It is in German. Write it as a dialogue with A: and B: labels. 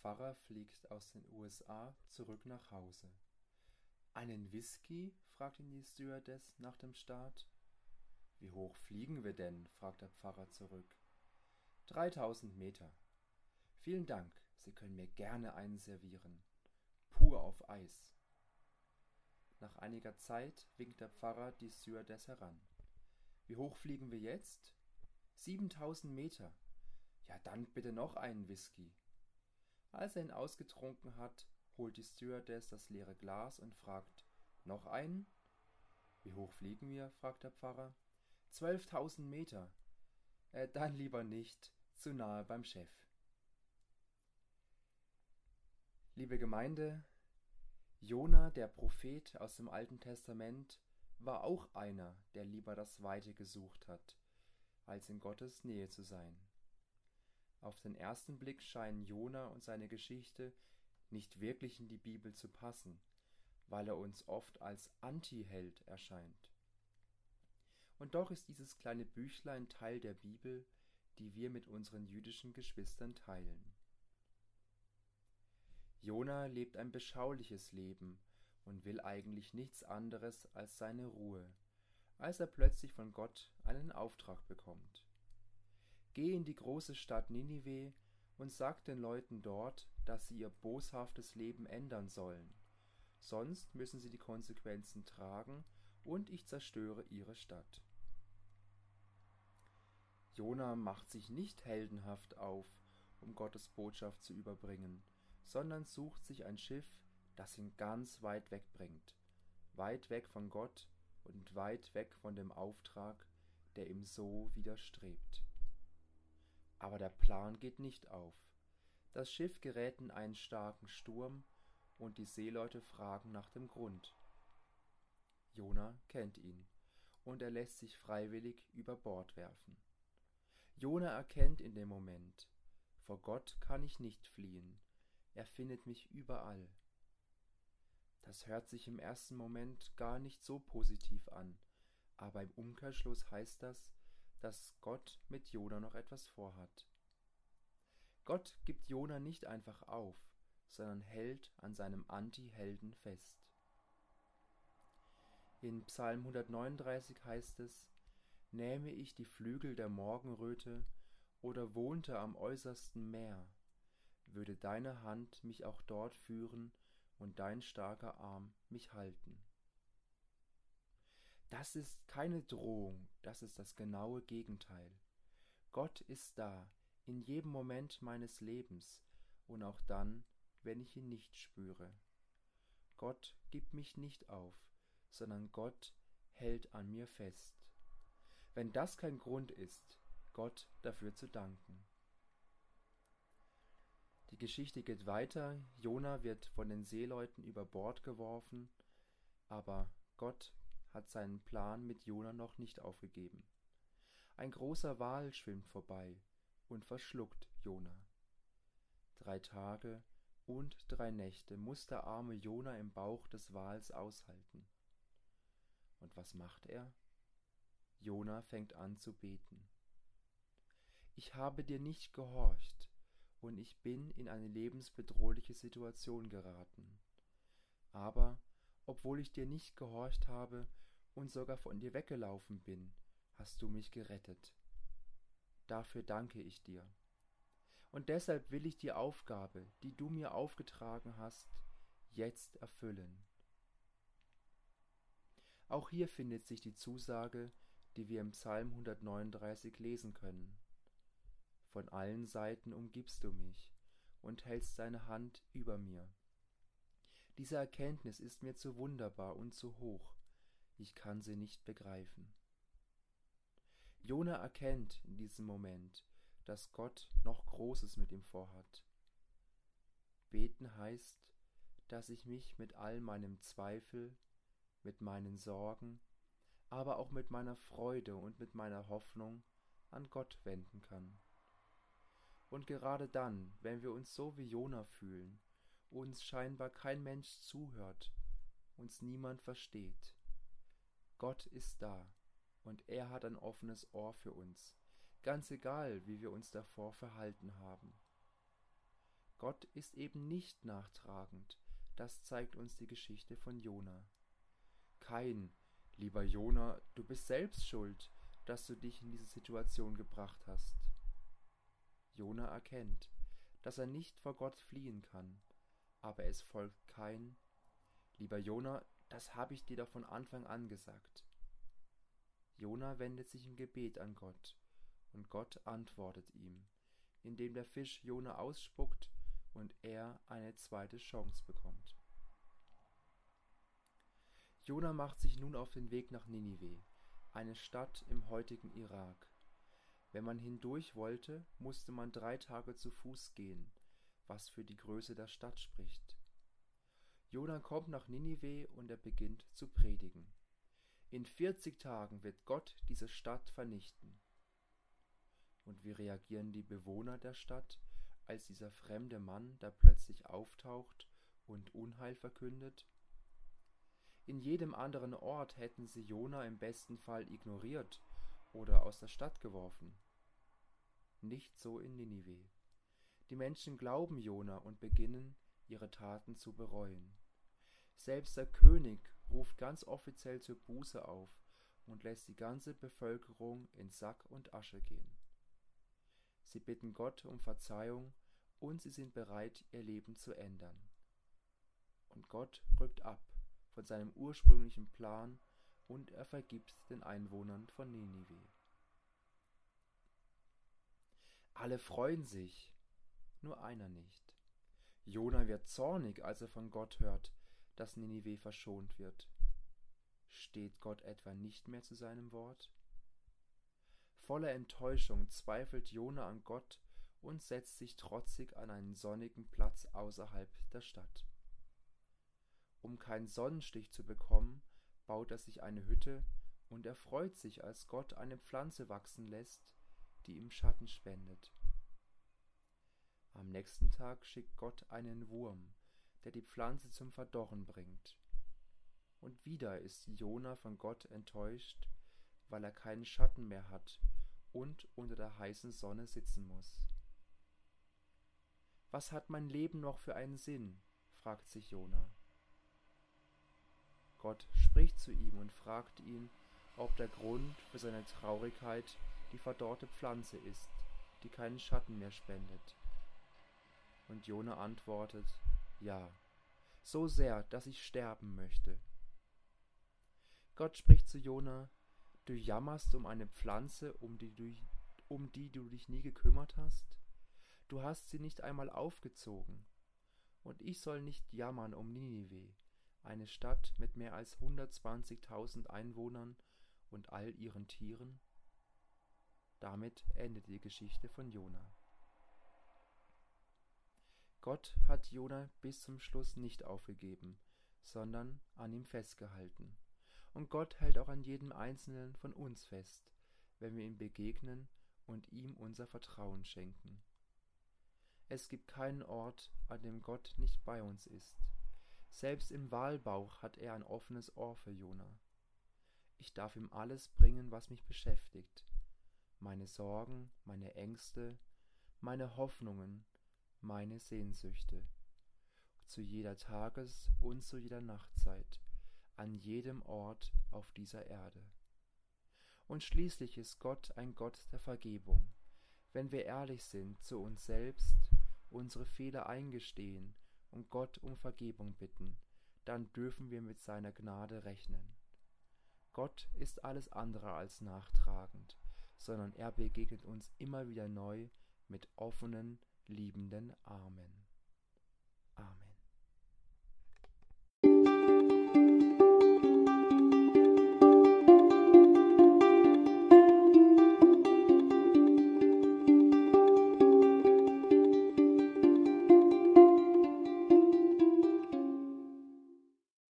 A: Pfarrer fliegt aus den USA zurück nach Hause. Einen Whisky? fragt ihn die Stewardess nach dem Start. Wie hoch fliegen wir denn? fragt der Pfarrer zurück. Dreitausend Meter. Vielen Dank, Sie können mir gerne einen servieren. Pur auf Eis. Nach einiger Zeit winkt der Pfarrer die Stewardess heran. Wie hoch fliegen wir jetzt? Siebentausend Meter. Ja, dann bitte noch einen Whisky. Als er ihn ausgetrunken hat, holt die Stewardess das leere Glas und fragt, noch einen? Wie hoch fliegen wir? fragt der Pfarrer. Zwölftausend Meter. Äh, dann lieber nicht, zu nahe beim Chef. Liebe Gemeinde, Jona, der Prophet aus dem Alten Testament, war auch einer, der lieber das Weite gesucht hat, als in Gottes Nähe zu sein. Auf den ersten Blick scheinen Jona und seine Geschichte nicht wirklich in die Bibel zu passen, weil er uns oft als Antiheld erscheint. Und doch ist dieses kleine Büchlein Teil der Bibel, die wir mit unseren jüdischen Geschwistern teilen. Jona lebt ein beschauliches Leben und will eigentlich nichts anderes als seine Ruhe, als er plötzlich von Gott einen Auftrag bekommt. Geh in die große Stadt Ninive und sag den Leuten dort, dass sie ihr boshaftes Leben ändern sollen, sonst müssen sie die Konsequenzen tragen und ich zerstöre ihre Stadt. Jona macht sich nicht heldenhaft auf, um Gottes Botschaft zu überbringen, sondern sucht sich ein Schiff, das ihn ganz weit weg bringt, weit weg von Gott und weit weg von dem Auftrag, der ihm so widerstrebt. Aber der Plan geht nicht auf. Das Schiff gerät in einen starken Sturm und die Seeleute fragen nach dem Grund. Jona kennt ihn und er lässt sich freiwillig über Bord werfen. Jona erkennt in dem Moment, vor Gott kann ich nicht fliehen, er findet mich überall. Das hört sich im ersten Moment gar nicht so positiv an, aber im Umkehrschluss heißt das, dass Gott mit Jona noch etwas vorhat. Gott gibt Jona nicht einfach auf, sondern hält an seinem Anti-Helden fest. In Psalm 139 heißt es, Nähme ich die Flügel der Morgenröte oder wohnte am äußersten Meer, würde deine Hand mich auch dort führen und dein starker Arm mich halten. Das ist keine Drohung, das ist das genaue Gegenteil. Gott ist da, in jedem Moment meines Lebens und auch dann, wenn ich ihn nicht spüre. Gott gibt mich nicht auf, sondern Gott hält an mir fest. Wenn das kein Grund ist, Gott dafür zu danken. Die Geschichte geht weiter, Jona wird von den Seeleuten über Bord geworfen, aber Gott hat seinen Plan mit Jona noch nicht aufgegeben. Ein großer Wal schwimmt vorbei und verschluckt Jona. Drei Tage und drei Nächte muss der arme Jona im Bauch des Wals aushalten. Und was macht er? Jona fängt an zu beten. Ich habe dir nicht gehorcht, und ich bin in eine lebensbedrohliche Situation geraten. Aber, obwohl ich dir nicht gehorcht habe und sogar von dir weggelaufen bin, hast du mich gerettet. Dafür danke ich dir. Und deshalb will ich die Aufgabe, die du mir aufgetragen hast, jetzt erfüllen. Auch hier findet sich die Zusage, die wir im Psalm 139 lesen können. Von allen Seiten umgibst du mich und hältst deine Hand über mir. Diese Erkenntnis ist mir zu wunderbar und zu hoch, ich kann sie nicht begreifen. Jona erkennt in diesem Moment, dass Gott noch Großes mit ihm vorhat. Beten heißt, dass ich mich mit all meinem Zweifel, mit meinen Sorgen, aber auch mit meiner Freude und mit meiner Hoffnung an Gott wenden kann. Und gerade dann, wenn wir uns so wie Jona fühlen, uns scheinbar kein Mensch zuhört, uns niemand versteht, Gott ist da und er hat ein offenes Ohr für uns, ganz egal, wie wir uns davor verhalten haben. Gott ist eben nicht nachtragend, das zeigt uns die Geschichte von Jona. Kein, lieber Jona, du bist selbst schuld, dass du dich in diese Situation gebracht hast. Jona erkennt, dass er nicht vor Gott fliehen kann, aber es folgt kein Lieber Jona, das habe ich dir doch von Anfang an gesagt. Jona wendet sich im Gebet an Gott, und Gott antwortet ihm, indem der Fisch Jona ausspuckt und er eine zweite Chance bekommt. Jona macht sich nun auf den Weg nach Ninive, eine Stadt im heutigen Irak. Wenn man hindurch wollte, musste man drei Tage zu Fuß gehen, was für die Größe der Stadt spricht. Jona kommt nach Ninive und er beginnt zu predigen. In 40 Tagen wird Gott diese Stadt vernichten. Und wie reagieren die Bewohner der Stadt, als dieser fremde Mann da plötzlich auftaucht und Unheil verkündet? In jedem anderen Ort hätten sie Jona im besten Fall ignoriert oder aus der Stadt geworfen. Nicht so in Ninive. Die Menschen glauben Jona und beginnen, ihre Taten zu bereuen. Selbst der König ruft ganz offiziell zur Buße auf und lässt die ganze Bevölkerung in Sack und Asche gehen. Sie bitten Gott um Verzeihung und sie sind bereit, ihr Leben zu ändern. Und Gott rückt ab von seinem ursprünglichen Plan und er vergibt den Einwohnern von Ninive. Alle freuen sich, nur einer nicht. Jona wird zornig, als er von Gott hört, dass Ninive verschont wird. Steht Gott etwa nicht mehr zu seinem Wort? Voller Enttäuschung zweifelt Jona an Gott und setzt sich trotzig an einen sonnigen Platz außerhalb der Stadt. Um keinen Sonnenstich zu bekommen, baut er sich eine Hütte und er freut sich, als Gott eine Pflanze wachsen lässt, die ihm Schatten spendet. Am nächsten Tag schickt Gott einen Wurm, der die Pflanze zum Verdorren bringt. Und wieder ist Jona von Gott enttäuscht, weil er keinen Schatten mehr hat und unter der heißen Sonne sitzen muss. Was hat mein Leben noch für einen Sinn? fragt sich Jona. Gott spricht zu ihm und fragt ihn, ob der Grund für seine Traurigkeit die verdorrte Pflanze ist, die keinen Schatten mehr spendet. Und Jona antwortet, ja, so sehr, dass ich sterben möchte. Gott spricht zu Jona, du jammerst um eine Pflanze, um die, du, um die du dich nie gekümmert hast? Du hast sie nicht einmal aufgezogen. Und ich soll nicht jammern um Ninive, eine Stadt mit mehr als 120.000 Einwohnern und all ihren Tieren? Damit endet die Geschichte von Jona. Gott hat Jona bis zum Schluss nicht aufgegeben, sondern an ihm festgehalten. Und Gott hält auch an jedem einzelnen von uns fest, wenn wir ihm begegnen und ihm unser Vertrauen schenken. Es gibt keinen Ort, an dem Gott nicht bei uns ist. Selbst im Wahlbauch hat er ein offenes Ohr für Jona. Ich darf ihm alles bringen, was mich beschäftigt. Meine Sorgen, meine Ängste, meine Hoffnungen, meine Sehnsüchte, zu jeder Tages- und zu jeder Nachtzeit, an jedem Ort auf dieser Erde. Und schließlich ist Gott ein Gott der Vergebung. Wenn wir ehrlich sind zu uns selbst, unsere Fehler eingestehen und Gott um Vergebung bitten, dann dürfen wir mit seiner Gnade rechnen. Gott ist alles andere als nachtragend, sondern er begegnet uns immer wieder neu mit offenen, liebenden Armen. Amen.